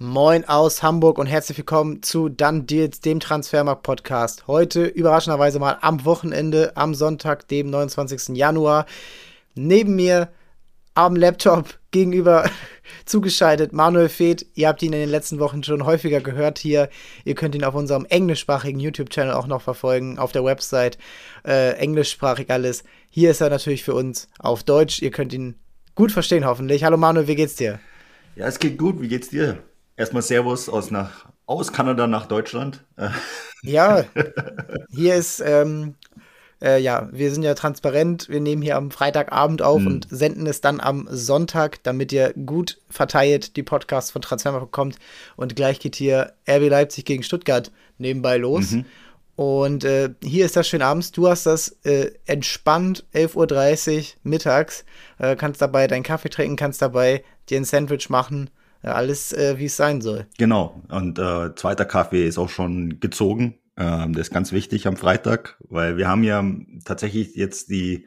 Moin aus Hamburg und herzlich willkommen zu Dann Deals, dem Transfermarkt Podcast. Heute überraschenderweise mal am Wochenende, am Sonntag, dem 29. Januar. Neben mir am Laptop gegenüber zugeschaltet Manuel Feeth. Ihr habt ihn in den letzten Wochen schon häufiger gehört hier. Ihr könnt ihn auf unserem englischsprachigen YouTube-Channel auch noch verfolgen, auf der Website. Äh, englischsprachig alles. Hier ist er natürlich für uns auf Deutsch. Ihr könnt ihn gut verstehen, hoffentlich. Hallo Manuel, wie geht's dir? Ja, es geht gut. Wie geht's dir? Erstmal Servus aus, nach, aus Kanada nach Deutschland. Ja, hier ist, ähm, äh, ja, wir sind ja transparent. Wir nehmen hier am Freitagabend auf mhm. und senden es dann am Sonntag, damit ihr gut verteilt die Podcasts von Transfermarkt bekommt. Und gleich geht hier RB Leipzig gegen Stuttgart nebenbei los. Mhm. Und äh, hier ist das schön abends. Du hast das äh, entspannt, 11.30 Uhr mittags. Äh, kannst dabei deinen Kaffee trinken, kannst dabei dir ein Sandwich machen alles, äh, wie es sein soll. Genau. Und äh, zweiter Kaffee ist auch schon gezogen. Ähm, das ist ganz wichtig am Freitag, weil wir haben ja tatsächlich jetzt die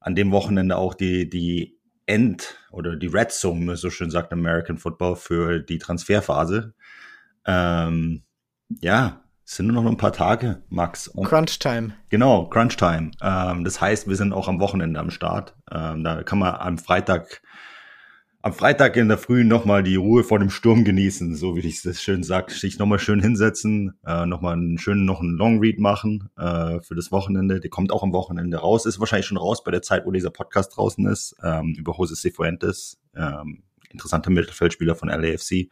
an dem Wochenende auch die, die End oder die Red Zone, so schön sagt American Football, für die Transferphase. Ähm, ja, es sind nur noch ein paar Tage, Max. Und Crunch Time. Genau, Crunch Time. Ähm, das heißt, wir sind auch am Wochenende am Start. Ähm, da kann man am Freitag am Freitag in der Früh nochmal die Ruhe vor dem Sturm genießen, so wie ich das schön sage, sich nochmal schön hinsetzen, äh, nochmal einen schönen, noch einen Long Read machen äh, für das Wochenende. Der kommt auch am Wochenende raus, ist wahrscheinlich schon raus bei der Zeit, wo dieser Podcast draußen ist, ähm, über Jose Cifuentes, ähm, interessanter Mittelfeldspieler von LAFC.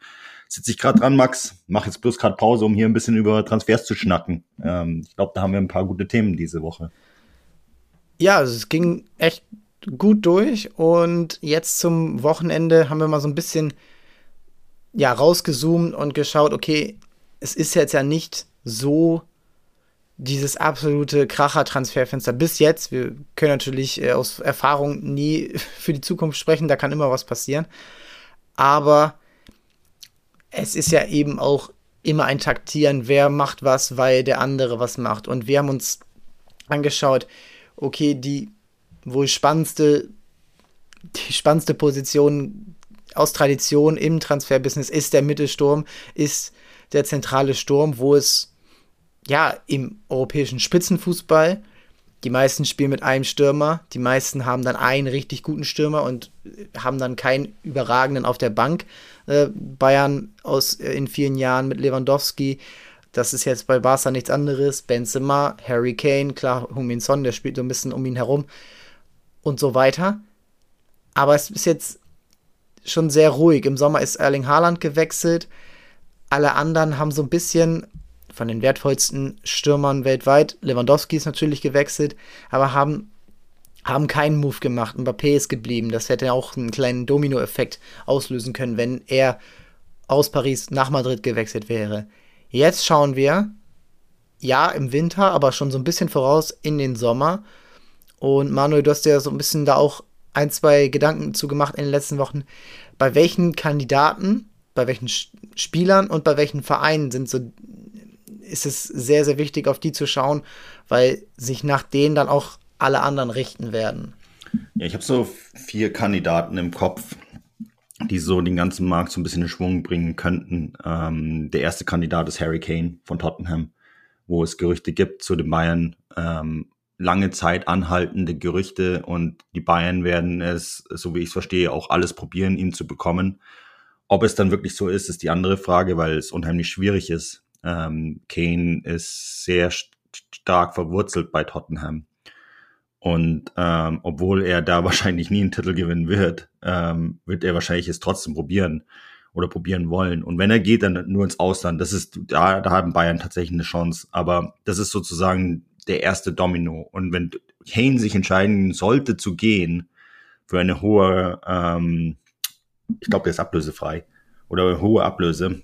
Sitze ich gerade dran, Max, mach jetzt bloß gerade Pause, um hier ein bisschen über Transfers zu schnacken. Ähm, ich glaube, da haben wir ein paar gute Themen diese Woche. Ja, also es ging echt gut durch und jetzt zum Wochenende haben wir mal so ein bisschen ja rausgezoomt und geschaut, okay, es ist jetzt ja nicht so dieses absolute Kracher-Transferfenster bis jetzt. Wir können natürlich äh, aus Erfahrung nie für die Zukunft sprechen, da kann immer was passieren. Aber es ist ja eben auch immer ein Taktieren, wer macht was, weil der andere was macht. Und wir haben uns angeschaut, okay, die wohl spannendste, die spannendste Position aus Tradition im Transferbusiness ist der Mittelsturm, ist der zentrale Sturm, wo es ja im europäischen Spitzenfußball die meisten spielen mit einem Stürmer, die meisten haben dann einen richtig guten Stürmer und haben dann keinen überragenden auf der Bank. Äh, Bayern aus äh, in vielen Jahren mit Lewandowski, das ist jetzt bei Barca nichts anderes. Benzema, Harry Kane, klar, Humin Son, der spielt so ein bisschen um ihn herum und so weiter. Aber es ist jetzt schon sehr ruhig. Im Sommer ist Erling Haaland gewechselt. Alle anderen haben so ein bisschen von den wertvollsten Stürmern weltweit, Lewandowski ist natürlich gewechselt, aber haben, haben keinen Move gemacht. Mbappé ist geblieben. Das hätte auch einen kleinen Dominoeffekt auslösen können, wenn er aus Paris nach Madrid gewechselt wäre. Jetzt schauen wir, ja, im Winter, aber schon so ein bisschen voraus in den Sommer. Und Manuel, du hast ja so ein bisschen da auch ein, zwei Gedanken zu gemacht in den letzten Wochen. Bei welchen Kandidaten, bei welchen Spielern und bei welchen Vereinen sind so, ist es sehr, sehr wichtig, auf die zu schauen, weil sich nach denen dann auch alle anderen richten werden. Ja, ich habe so vier Kandidaten im Kopf, die so den ganzen Markt so ein bisschen in Schwung bringen könnten. Ähm, der erste Kandidat ist Harry Kane von Tottenham, wo es Gerüchte gibt zu den Bayern. Ähm, lange Zeit anhaltende Gerüchte und die Bayern werden es, so wie ich es verstehe, auch alles probieren, ihn zu bekommen. Ob es dann wirklich so ist, ist die andere Frage, weil es unheimlich schwierig ist. Ähm, Kane ist sehr stark verwurzelt bei Tottenham. Und ähm, obwohl er da wahrscheinlich nie einen Titel gewinnen wird, ähm, wird er wahrscheinlich es trotzdem probieren oder probieren wollen. Und wenn er geht, dann nur ins Ausland. Das ist, da, da haben Bayern tatsächlich eine Chance. Aber das ist sozusagen der erste Domino. Und wenn Kane sich entscheiden sollte zu gehen für eine hohe, ähm, ich glaube, der ist ablösefrei oder hohe Ablöse,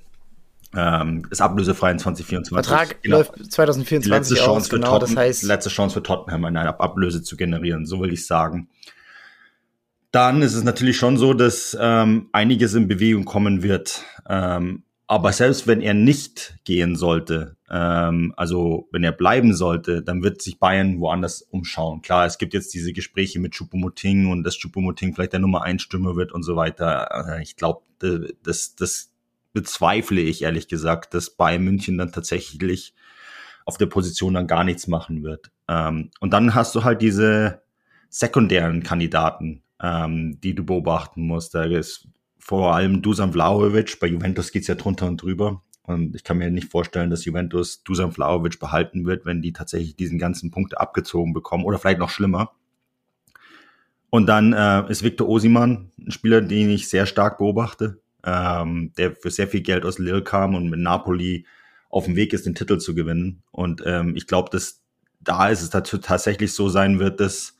ähm, ist ablösefrei in 2024. Vertrag genau. läuft 2024 letzte Chance aus, für genau, Totten, das heißt letzte Chance für Tottenham eine Ablöse zu generieren, so will ich sagen. Dann ist es natürlich schon so, dass ähm, einiges in Bewegung kommen wird. Ähm, aber selbst wenn er nicht gehen sollte, ähm, also wenn er bleiben sollte, dann wird sich Bayern woanders umschauen. Klar, es gibt jetzt diese Gespräche mit Choupo-Moting und dass Choupo-Moting vielleicht der Nummer 1 Stürmer wird und so weiter. Ich glaube, das, das bezweifle ich ehrlich gesagt, dass Bayern München dann tatsächlich auf der Position dann gar nichts machen wird. Ähm, und dann hast du halt diese sekundären Kandidaten, ähm, die du beobachten musst. Da ist vor allem Dusan Vlahovic, bei Juventus geht's ja drunter und drüber. Und ich kann mir nicht vorstellen, dass Juventus Dusan Vlahovic behalten wird, wenn die tatsächlich diesen ganzen Punkte abgezogen bekommen oder vielleicht noch schlimmer. Und dann äh, ist Victor Osiman, ein Spieler, den ich sehr stark beobachte, ähm, der für sehr viel Geld aus Lille kam und mit Napoli auf dem Weg ist, den Titel zu gewinnen. Und ähm, ich glaube, dass da ist es dazu tatsächlich so sein wird, dass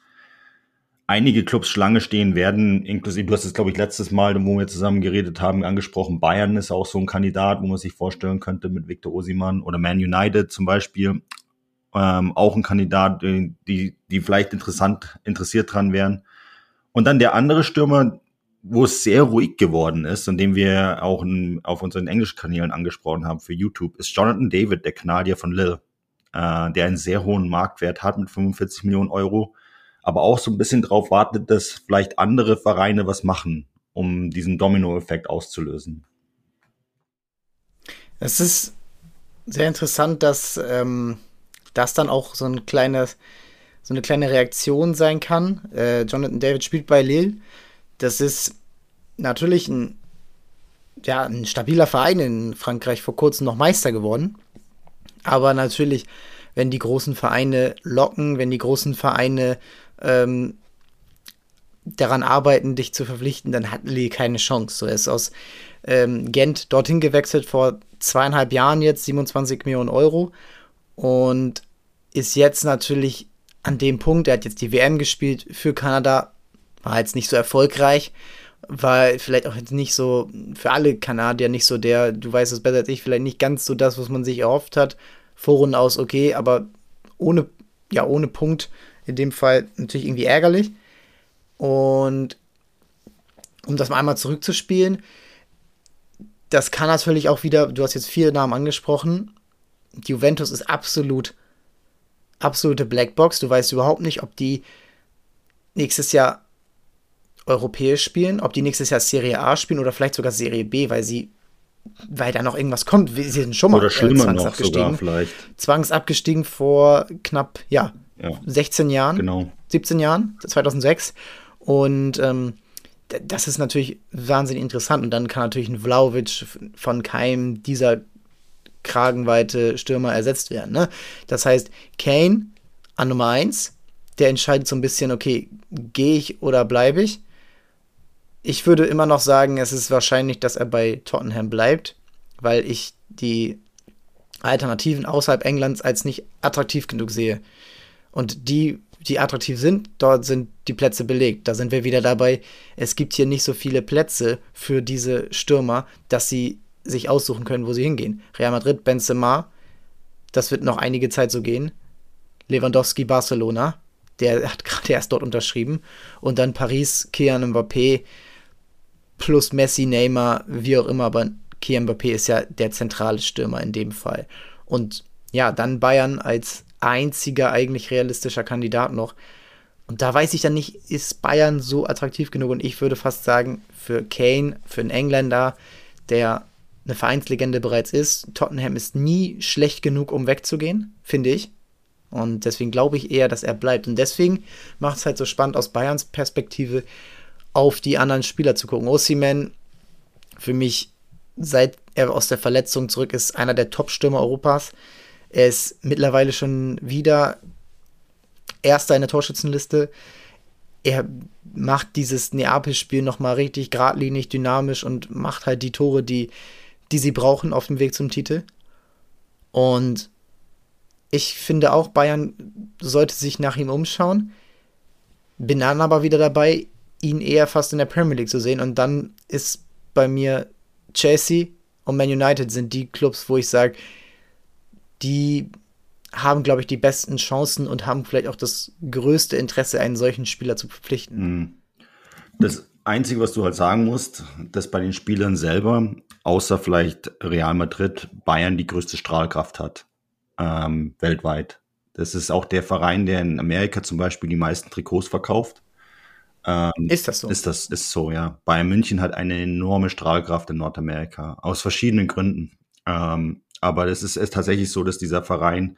einige Clubs Schlange stehen werden, inklusive, du hast es, glaube ich, letztes Mal, wo wir zusammen geredet haben, angesprochen, Bayern ist auch so ein Kandidat, wo man sich vorstellen könnte mit Victor Osiman oder Man United zum Beispiel. Ähm, auch ein Kandidat, die, die vielleicht interessant, interessiert dran wären. Und dann der andere Stürmer, wo es sehr ruhig geworden ist und den wir auch in, auf unseren englischen Kanälen angesprochen haben für YouTube, ist Jonathan David, der Kanadier von Lille, äh, der einen sehr hohen Marktwert hat mit 45 Millionen Euro, aber auch so ein bisschen darauf wartet, dass vielleicht andere Vereine was machen, um diesen Domino-Effekt auszulösen. Es ist sehr interessant, dass ähm, das dann auch so ein kleines so eine kleine Reaktion sein kann. Äh, Jonathan David spielt bei Lille. Das ist natürlich ein, ja, ein stabiler Verein in Frankreich, vor kurzem noch Meister geworden. Aber natürlich, wenn die großen Vereine locken, wenn die großen Vereine ähm, daran arbeiten, dich zu verpflichten, dann hat Lille keine Chance. So, er ist aus ähm, Gent dorthin gewechselt vor zweieinhalb Jahren jetzt, 27 Millionen Euro. Und ist jetzt natürlich an dem Punkt, er hat jetzt die WM gespielt für Kanada, war jetzt nicht so erfolgreich, war vielleicht auch jetzt nicht so für alle Kanadier nicht so der, du weißt es besser als ich, vielleicht nicht ganz so das, was man sich erhofft hat. Vorrunden aus, okay, aber ohne, ja, ohne Punkt in dem Fall natürlich irgendwie ärgerlich. Und um das mal einmal zurückzuspielen, das kann natürlich auch wieder, du hast jetzt vier Namen angesprochen, die Juventus ist absolut absolute Blackbox. Du weißt überhaupt nicht, ob die nächstes Jahr europäisch spielen, ob die nächstes Jahr Serie A spielen oder vielleicht sogar Serie B, weil sie, weil da noch irgendwas kommt. Sie sind schon mal oder schlimmer äh, zwangsabgestiegen. Noch vielleicht. Zwangsabgestiegen vor knapp, ja, ja, 16 Jahren. Genau. 17 Jahren, 2006. Und ähm, das ist natürlich wahnsinnig interessant. Und dann kann natürlich ein Vlaovic von keinem dieser kragenweite Stürmer ersetzt werden. Ne? Das heißt, Kane an Nummer 1, der entscheidet so ein bisschen, okay, gehe ich oder bleibe ich? Ich würde immer noch sagen, es ist wahrscheinlich, dass er bei Tottenham bleibt, weil ich die Alternativen außerhalb Englands als nicht attraktiv genug sehe. Und die, die attraktiv sind, dort sind die Plätze belegt. Da sind wir wieder dabei. Es gibt hier nicht so viele Plätze für diese Stürmer, dass sie sich aussuchen können, wo sie hingehen. Real Madrid, Benzema, das wird noch einige Zeit so gehen. Lewandowski, Barcelona, der hat gerade erst dort unterschrieben. Und dann Paris, Kian Mbappé plus Messi, Neymar, wie auch immer, aber Kian Mbappé ist ja der zentrale Stürmer in dem Fall. Und ja, dann Bayern als einziger eigentlich realistischer Kandidat noch. Und da weiß ich dann nicht, ist Bayern so attraktiv genug? Und ich würde fast sagen, für Kane, für einen Engländer, der eine Vereinslegende bereits ist. Tottenham ist nie schlecht genug, um wegzugehen, finde ich. Und deswegen glaube ich eher, dass er bleibt. Und deswegen macht es halt so spannend aus Bayerns Perspektive auf die anderen Spieler zu gucken. Osimhen, für mich, seit er aus der Verletzung zurück ist, einer der Top-Stürmer Europas. Er ist mittlerweile schon wieder Erster in der Torschützenliste. Er macht dieses Neapel-Spiel nochmal richtig geradlinig, dynamisch und macht halt die Tore, die die sie brauchen auf dem Weg zum Titel. Und ich finde auch, Bayern sollte sich nach ihm umschauen. Bin dann aber wieder dabei, ihn eher fast in der Premier League zu sehen. Und dann ist bei mir Chelsea und Man United sind die Clubs, wo ich sage, die haben, glaube ich, die besten Chancen und haben vielleicht auch das größte Interesse, einen solchen Spieler zu verpflichten. Mhm. Das Einzige, was du halt sagen musst, dass bei den Spielern selber außer vielleicht Real Madrid, Bayern die größte Strahlkraft hat ähm, weltweit. Das ist auch der Verein, der in Amerika zum Beispiel die meisten Trikots verkauft. Ähm, ist das so? Ist das ist so, ja. Bayern München hat eine enorme Strahlkraft in Nordamerika aus verschiedenen Gründen. Ähm, aber es ist, ist tatsächlich so, dass dieser Verein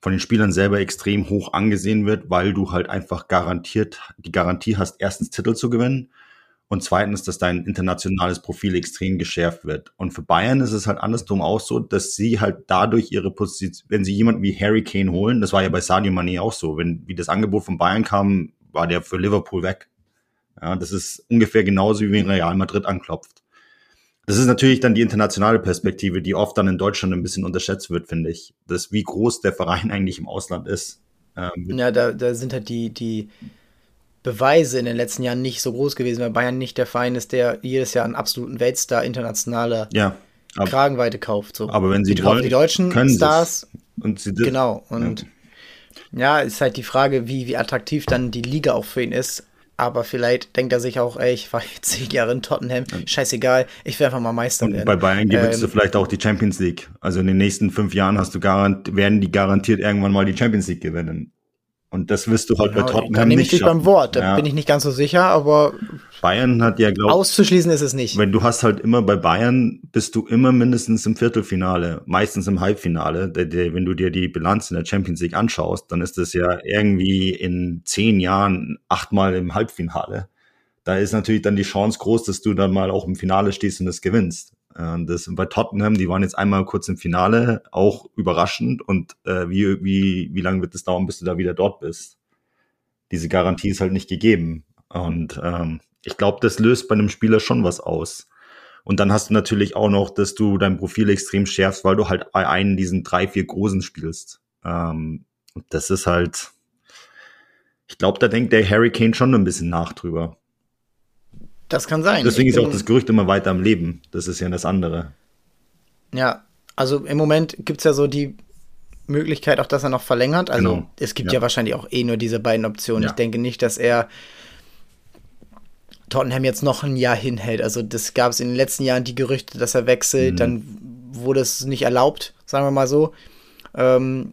von den Spielern selber extrem hoch angesehen wird, weil du halt einfach garantiert die Garantie hast, erstens Titel zu gewinnen und zweitens, dass dein internationales Profil extrem geschärft wird. Und für Bayern ist es halt andersrum auch so, dass sie halt dadurch ihre Position, wenn sie jemanden wie Harry Kane holen, das war ja bei Sadio Mane auch so, wenn wie das Angebot von Bayern kam, war der für Liverpool weg. Ja, das ist ungefähr genauso wie wenn Real Madrid anklopft. Das ist natürlich dann die internationale Perspektive, die oft dann in Deutschland ein bisschen unterschätzt wird, finde ich. Das, wie groß der Verein eigentlich im Ausland ist. Ähm, ja, da, da sind halt die, die Beweise in den letzten Jahren nicht so groß gewesen, weil Bayern nicht der Verein ist, der jedes Jahr einen absoluten Weltstar internationaler ja, ab, Kragenweite kauft. So. Aber wenn sie die, wollen, die deutschen Stars. Und sie genau. Und ja. ja, ist halt die Frage, wie, wie attraktiv dann die Liga auch für ihn ist. Aber vielleicht denkt er sich auch, ey, ich war jetzt zehn Jahre in Tottenham, scheißegal, ich will einfach mal Meister und werden. Bei Bayern gewinnst ähm, du vielleicht auch die Champions League. Also in den nächsten fünf Jahren hast du garant, werden die garantiert irgendwann mal die Champions League gewinnen. Und das wirst du halt genau, bei Tottenham da nehme ich dich beim Wort, da ja. bin ich nicht ganz so sicher, aber Bayern hat ja, glaube Auszuschließen ist es nicht. Wenn du hast halt immer bei Bayern, bist du immer mindestens im Viertelfinale, meistens im Halbfinale. Wenn du dir die Bilanz in der Champions League anschaust, dann ist das ja irgendwie in zehn Jahren achtmal im Halbfinale. Da ist natürlich dann die Chance groß, dass du dann mal auch im Finale stehst und das gewinnst. Äh, das bei Tottenham, die waren jetzt einmal kurz im Finale, auch überraschend. Und äh, wie, wie, wie lange wird es dauern, bis du da wieder dort bist? Diese Garantie ist halt nicht gegeben. Und ähm, ich glaube, das löst bei einem Spieler schon was aus. Und dann hast du natürlich auch noch, dass du dein Profil extrem schärfst, weil du halt bei einen diesen drei, vier Großen spielst. Ähm, das ist halt, ich glaube, da denkt der Harry Kane schon ein bisschen nach drüber. Das kann sein. Deswegen ist auch das Gerücht immer weiter am Leben. Das ist ja das andere. Ja, also im Moment gibt es ja so die Möglichkeit auch, dass er noch verlängert. Also genau. es gibt ja. ja. wahrscheinlich auch eh nur diese beiden Optionen. Ja. Ich denke nicht, dass er Tottenham jetzt noch ein Jahr hinhält. Also das gab es in den letzten Jahren die Gerüchte, dass er wechselt. Mhm. Dann wurde es nicht erlaubt, sagen wir mal so. Ähm,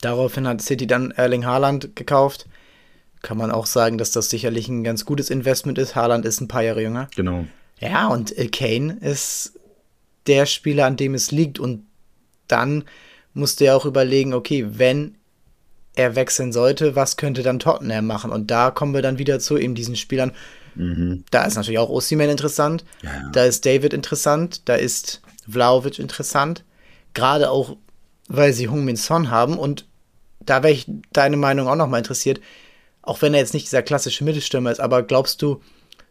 daraufhin hat City dann Erling Haaland gekauft kann man auch sagen, dass das sicherlich ein ganz gutes Investment ist. Haaland ist ein paar Jahre jünger. Genau. Ja, und äh, Kane ist der Spieler, an dem es liegt. Und dann musste er auch überlegen, okay, wenn er wechseln sollte, was könnte dann Tottenham machen? Und da kommen wir dann wieder zu eben diesen Spielern. Mhm. Da ist natürlich auch Osimhen interessant. Ja. Da ist David interessant. Da ist Vlaovic interessant. Gerade auch, weil sie Hung Min Son haben. Und da wäre ich deine Meinung auch noch mal interessiert auch wenn er jetzt nicht dieser klassische Mittelstürmer ist, aber glaubst du,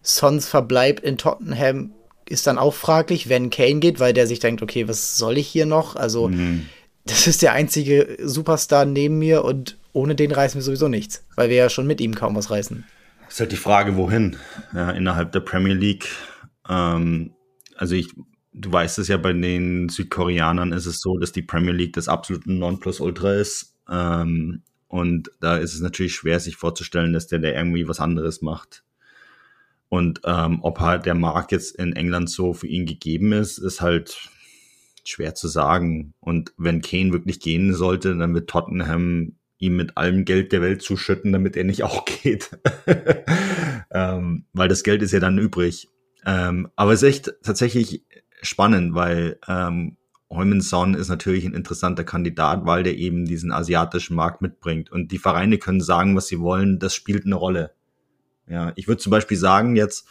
Sons Verbleib in Tottenham ist dann auch fraglich, wenn Kane geht, weil der sich denkt, okay, was soll ich hier noch? Also, mhm. das ist der einzige Superstar neben mir und ohne den reißen wir sowieso nichts, weil wir ja schon mit ihm kaum was reißen. Das ist halt die Frage, wohin? Ja, innerhalb der Premier League. Ähm, also ich, du weißt es ja, bei den Südkoreanern ist es so, dass die Premier League das absolute Nonplusultra ist. Ähm, und da ist es natürlich schwer, sich vorzustellen, dass der, der irgendwie was anderes macht. Und ähm, ob halt der Markt jetzt in England so für ihn gegeben ist, ist halt schwer zu sagen. Und wenn Kane wirklich gehen sollte, dann wird Tottenham ihm mit allem Geld der Welt zuschütten, damit er nicht auch geht. ähm, weil das Geld ist ja dann übrig. Ähm, aber es ist echt tatsächlich spannend, weil ähm, Heumanson ist natürlich ein interessanter Kandidat, weil der eben diesen asiatischen Markt mitbringt. Und die Vereine können sagen, was sie wollen, das spielt eine Rolle. Ja, ich würde zum Beispiel sagen, jetzt.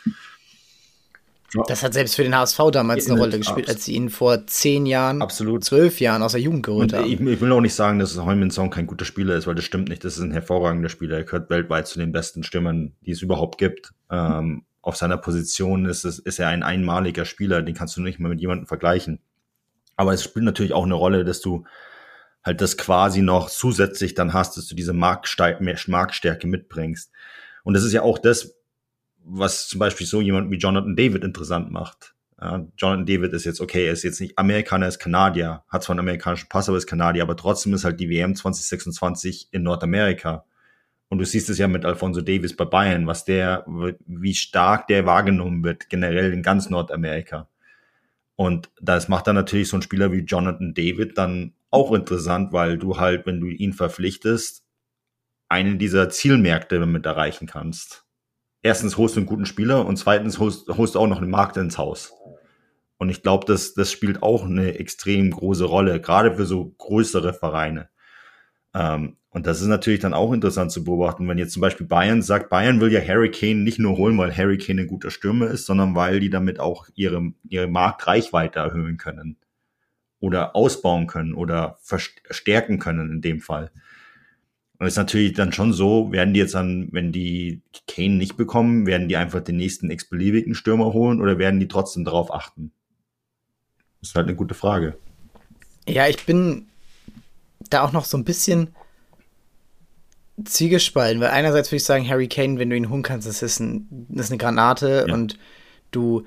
Das hat selbst für den HSV damals eine Rolle gespielt, als sie ihn vor zehn Jahren, absolut. zwölf Jahren aus der Jugend geholt haben. Ich, ich, will auch nicht sagen, dass Heumanson kein guter Spieler ist, weil das stimmt nicht. Das ist ein hervorragender Spieler. Er gehört weltweit zu den besten Stürmern, die es überhaupt gibt. Ähm, auf seiner Position ist, es, ist er ein einmaliger Spieler, den kannst du nicht mal mit jemandem vergleichen. Aber es spielt natürlich auch eine Rolle, dass du halt das quasi noch zusätzlich dann hast, dass du diese Marktstärke mitbringst. Und das ist ja auch das, was zum Beispiel so jemand wie Jonathan David interessant macht. Ja, Jonathan David ist jetzt, okay, er ist jetzt nicht Amerikaner, er ist Kanadier, hat zwar einen amerikanischen Pass, aber ist Kanadier, aber trotzdem ist halt die WM 2026 in Nordamerika. Und du siehst es ja mit Alfonso Davis bei Bayern, was der, wie stark der wahrgenommen wird, generell in ganz Nordamerika. Und das macht dann natürlich so ein Spieler wie Jonathan David dann auch interessant, weil du halt, wenn du ihn verpflichtest, einen dieser Zielmärkte damit erreichen kannst. erstens holst du einen guten Spieler und zweitens holst, holst du auch noch einen Markt ins Haus. Und ich glaube, das, das spielt auch eine extrem große Rolle, gerade für so größere Vereine. Ähm, und das ist natürlich dann auch interessant zu beobachten, wenn jetzt zum Beispiel Bayern sagt, Bayern will ja Harry Kane nicht nur holen, weil Harry Kane ein guter Stürmer ist, sondern weil die damit auch ihre, ihre Marktreichweite erhöhen können oder ausbauen können oder verstärken können in dem Fall. Und es ist natürlich dann schon so, werden die jetzt dann, wenn die Kane nicht bekommen, werden die einfach den nächsten x-beliebigen Stürmer holen oder werden die trotzdem darauf achten? Das ist halt eine gute Frage. Ja, ich bin da auch noch so ein bisschen zwiegespalten, weil einerseits würde ich sagen, Harry Kane, wenn du ihn holen kannst, das ist, ein, das ist eine Granate ja. und du,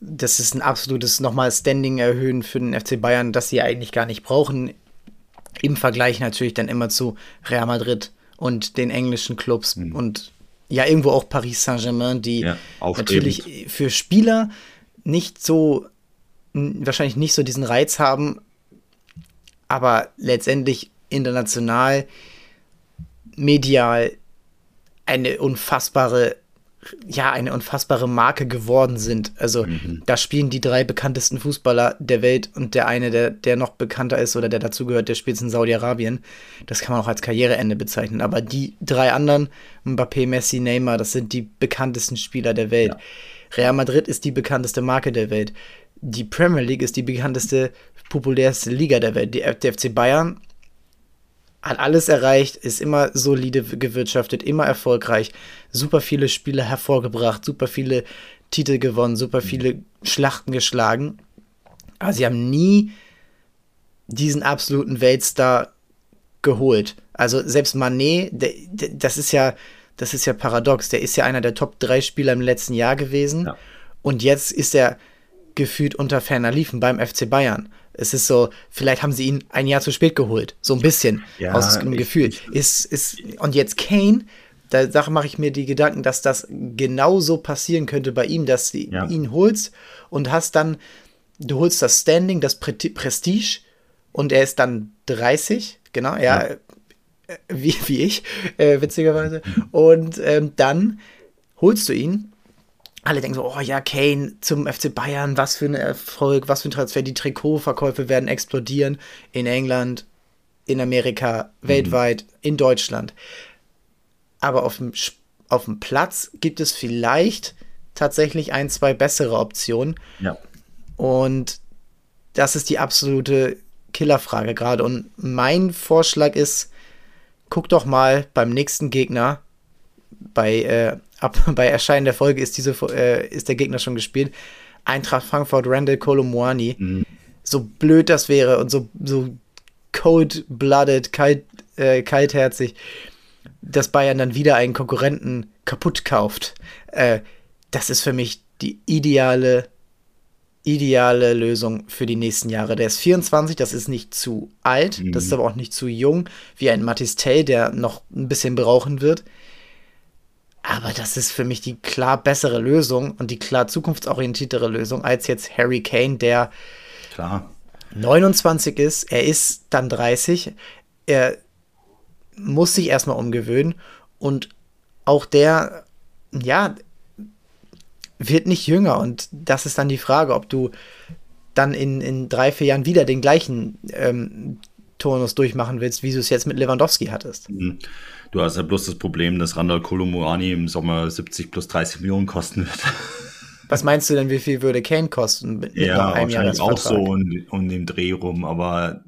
das ist ein absolutes nochmal Standing erhöhen für den FC Bayern, das sie eigentlich gar nicht brauchen. Im Vergleich natürlich dann immer zu Real Madrid und den englischen Clubs mhm. und ja, irgendwo auch Paris Saint-Germain, die ja, natürlich für Spieler nicht so, wahrscheinlich nicht so diesen Reiz haben, aber letztendlich international, medial eine unfassbare, ja, eine unfassbare Marke geworden sind. Also mhm. da spielen die drei bekanntesten Fußballer der Welt und der eine, der, der noch bekannter ist oder der dazugehört, der spielt in Saudi-Arabien. Das kann man auch als Karriereende bezeichnen. Aber die drei anderen, Mbappé, Messi, Neymar, das sind die bekanntesten Spieler der Welt. Ja. Real Madrid ist die bekannteste Marke der Welt. Die Premier League ist die bekannteste populärste Liga der Welt. Die, der FC Bayern hat alles erreicht, ist immer solide gewirtschaftet, immer erfolgreich, super viele Spiele hervorgebracht, super viele Titel gewonnen, super viele Schlachten geschlagen. Aber sie haben nie diesen absoluten Weltstar geholt. Also selbst Manet, der, der, das ist ja, das ist ja paradox. Der ist ja einer der Top 3 Spieler im letzten Jahr gewesen. Ja. Und jetzt ist er gefühlt unter ferner Liefen beim FC Bayern. Es ist so, vielleicht haben sie ihn ein Jahr zu spät geholt. So ein bisschen ja, aus dem Gefühl. Ist, ist, und jetzt Kane, da, da mache ich mir die Gedanken, dass das genauso passieren könnte bei ihm, dass du ja. ihn holst und hast dann, du holst das Standing, das Prestige und er ist dann 30, genau, ja, ja. Wie, wie ich, äh, witzigerweise. Und ähm, dann holst du ihn alle denken so, oh ja, Kane zum FC Bayern, was für ein Erfolg, was für ein Transfer, die Trikotverkäufe werden explodieren in England, in Amerika, mhm. weltweit, in Deutschland. Aber auf dem, auf dem Platz gibt es vielleicht tatsächlich ein, zwei bessere Optionen. Ja. Und das ist die absolute Killerfrage gerade. Und mein Vorschlag ist, guck doch mal beim nächsten Gegner bei äh, ab bei Erscheinen der Folge ist, diese, äh, ist der Gegner schon gespielt. Eintracht Frankfurt, Randall Colomuani. Mhm. So blöd das wäre und so, so cold-blooded, kalt, äh, kaltherzig, dass Bayern dann wieder einen Konkurrenten kaputt kauft. Äh, das ist für mich die ideale, ideale Lösung für die nächsten Jahre. Der ist 24, das ist nicht zu alt, mhm. das ist aber auch nicht zu jung, wie ein Matistel, der noch ein bisschen brauchen wird. Aber das ist für mich die klar bessere Lösung und die klar zukunftsorientiertere Lösung als jetzt Harry Kane, der klar. 29 ist. Er ist dann 30. Er muss sich erstmal umgewöhnen und auch der, ja, wird nicht jünger. Und das ist dann die Frage, ob du dann in, in drei, vier Jahren wieder den gleichen ähm, Turnus durchmachen willst, wie du es jetzt mit Lewandowski hattest. Mhm. Du hast ja bloß das Problem, dass Randall Kolomuani im Sommer 70 plus 30 Millionen kosten wird. Was meinst du denn, wie viel würde Kane kosten? Mit, ja, wahrscheinlich auch so um, um den Dreh rum, aber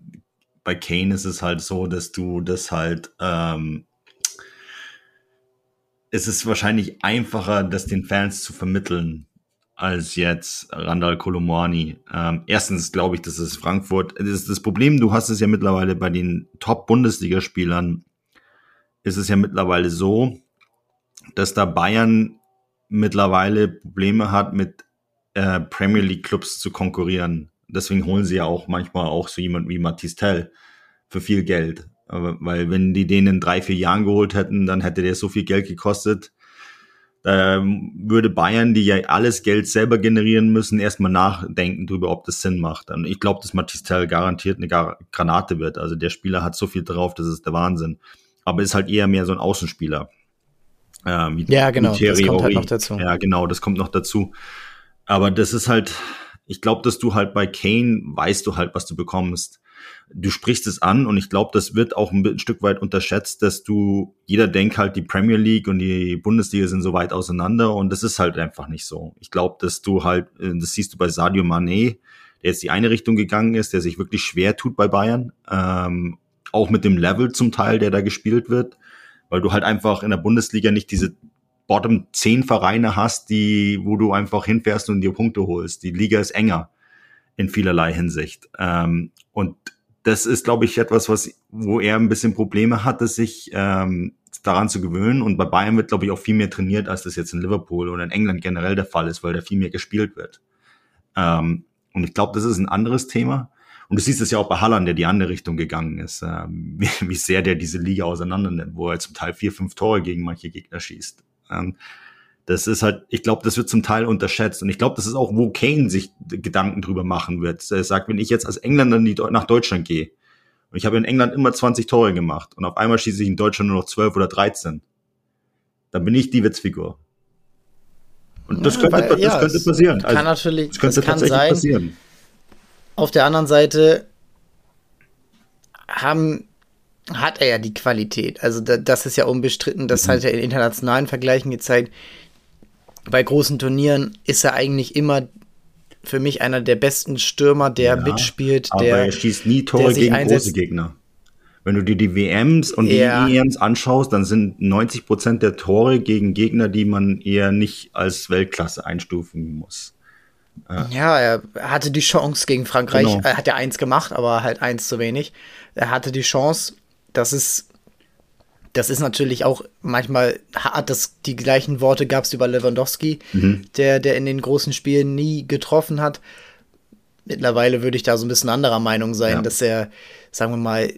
bei Kane ist es halt so, dass du das halt, ähm, es ist wahrscheinlich einfacher, das den Fans zu vermitteln, als jetzt Randall Kolomwani. Ähm, erstens glaube ich, das ist Frankfurt. Das, ist das Problem, du hast es ja mittlerweile bei den Top-Bundesligaspielern ist es ja mittlerweile so, dass da Bayern mittlerweile Probleme hat, mit äh, Premier League Clubs zu konkurrieren. Deswegen holen sie ja auch manchmal auch so jemand wie Matisse Tell für viel Geld. Weil wenn die den in drei, vier Jahren geholt hätten, dann hätte der so viel Geld gekostet. Da würde Bayern, die ja alles Geld selber generieren müssen, erstmal nachdenken darüber, ob das Sinn macht. Und ich glaube, dass Matisse Tell garantiert eine Granate wird. Also der Spieler hat so viel drauf, das ist der Wahnsinn aber ist halt eher mehr so ein Außenspieler. Ähm, ja, genau, das kommt halt noch dazu. Ja, genau, das kommt noch dazu. Aber das ist halt, ich glaube, dass du halt bei Kane weißt du halt, was du bekommst. Du sprichst es an und ich glaube, das wird auch ein, Stück weit unterschätzt, dass du, jeder denkt halt, die Premier League und die Bundesliga sind so weit auseinander und das ist halt einfach nicht so. Ich glaube, dass du halt, äh, das siehst du bei Sadio Mané, der jetzt die eine Richtung gegangen ist, der sich wirklich schwer tut bei Bayern, ähm, auch mit dem Level zum Teil, der da gespielt wird, weil du halt einfach in der Bundesliga nicht diese Bottom 10 Vereine hast, die, wo du einfach hinfährst und dir Punkte holst. Die Liga ist enger in vielerlei Hinsicht. Ähm, und das ist, glaube ich, etwas, was, wo er ein bisschen Probleme hatte, sich ähm, daran zu gewöhnen. Und bei Bayern wird, glaube ich, auch viel mehr trainiert, als das jetzt in Liverpool oder in England generell der Fall ist, weil da viel mehr gespielt wird. Ähm, und ich glaube, das ist ein anderes Thema. Und du siehst es ja auch bei Halland, der die andere Richtung gegangen ist, ähm, wie, wie sehr der diese Liga auseinander nimmt, wo er zum Teil vier, fünf Tore gegen manche Gegner schießt. Ähm, das ist halt, ich glaube, das wird zum Teil unterschätzt. Und ich glaube, das ist auch, wo Kane sich Gedanken drüber machen wird. Er sagt, wenn ich jetzt als Engländer nach Deutschland gehe, und ich habe in England immer 20 Tore gemacht, und auf einmal schieße ich in Deutschland nur noch 12 oder 13, dann bin ich die Witzfigur. Und das, ja, könnte, weil, das ja, könnte passieren. Kann also, natürlich, das könnte das kann sein. passieren. Auf der anderen Seite haben hat er ja die Qualität. Also da, das ist ja unbestritten. Das mhm. hat er in internationalen Vergleichen gezeigt. Bei großen Turnieren ist er eigentlich immer für mich einer der besten Stürmer, der ja, mitspielt. Aber der, er schießt nie Tore gegen einsetzt. große Gegner. Wenn du dir die WMs und ja. die EMs anschaust, dann sind 90 Prozent der Tore gegen Gegner, die man eher nicht als Weltklasse einstufen muss. Ja, er hatte die Chance gegen Frankreich. Genau. Er hat ja eins gemacht, aber halt eins zu wenig. Er hatte die Chance das ist, das ist natürlich auch manchmal hart, dass die gleichen Worte gab es über Lewandowski, mhm. der, der in den großen Spielen nie getroffen hat. Mittlerweile würde ich da so ein bisschen anderer Meinung sein, ja. dass er, sagen wir mal,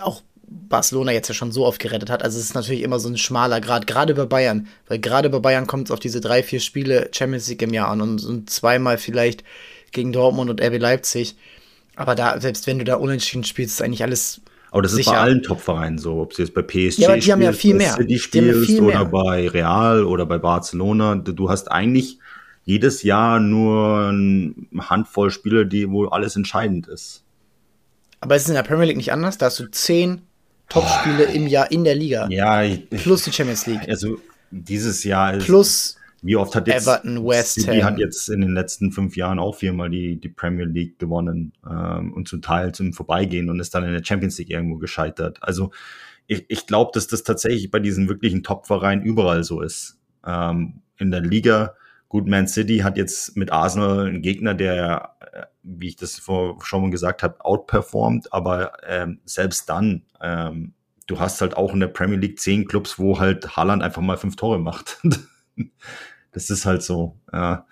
auch Barcelona jetzt ja schon so oft gerettet hat. Also es ist natürlich immer so ein schmaler Grad, gerade bei Bayern, weil gerade bei Bayern kommt es auf diese drei, vier Spiele Champions League im Jahr an und, und zweimal vielleicht gegen Dortmund und RB Leipzig. Aber da, selbst wenn du da unentschieden spielst, ist eigentlich alles aber das Sicher. ist bei allen Top-Vereinen so, ob sie jetzt bei PSG ja, aber die haben ja viel mehr. City spielst ja oder bei Real oder bei Barcelona. Du hast eigentlich jedes Jahr nur eine Handvoll Spiele, die, wo alles entscheidend ist. Aber es ist in der Premier League nicht anders. Da hast du zehn Top-Spiele im Jahr in der Liga. Ja, plus die Champions League. Also dieses Jahr ist plus wie oft hat jetzt Everton, West City Ham. hat jetzt in den letzten fünf Jahren auch viermal die, die Premier League gewonnen ähm, und zum Teil zum Vorbeigehen und ist dann in der Champions League irgendwo gescheitert. Also ich, ich glaube, dass das tatsächlich bei diesen wirklichen Top-Vereinen überall so ist. Ähm, in der Liga, gut, Man City hat jetzt mit Arsenal einen Gegner, der, äh, wie ich das vor, schon mal gesagt habe, outperformt, aber ähm, selbst dann, ähm, du hast halt auch in der Premier League zehn Clubs, wo halt Haaland einfach mal fünf Tore macht. Das ist halt so. Ja.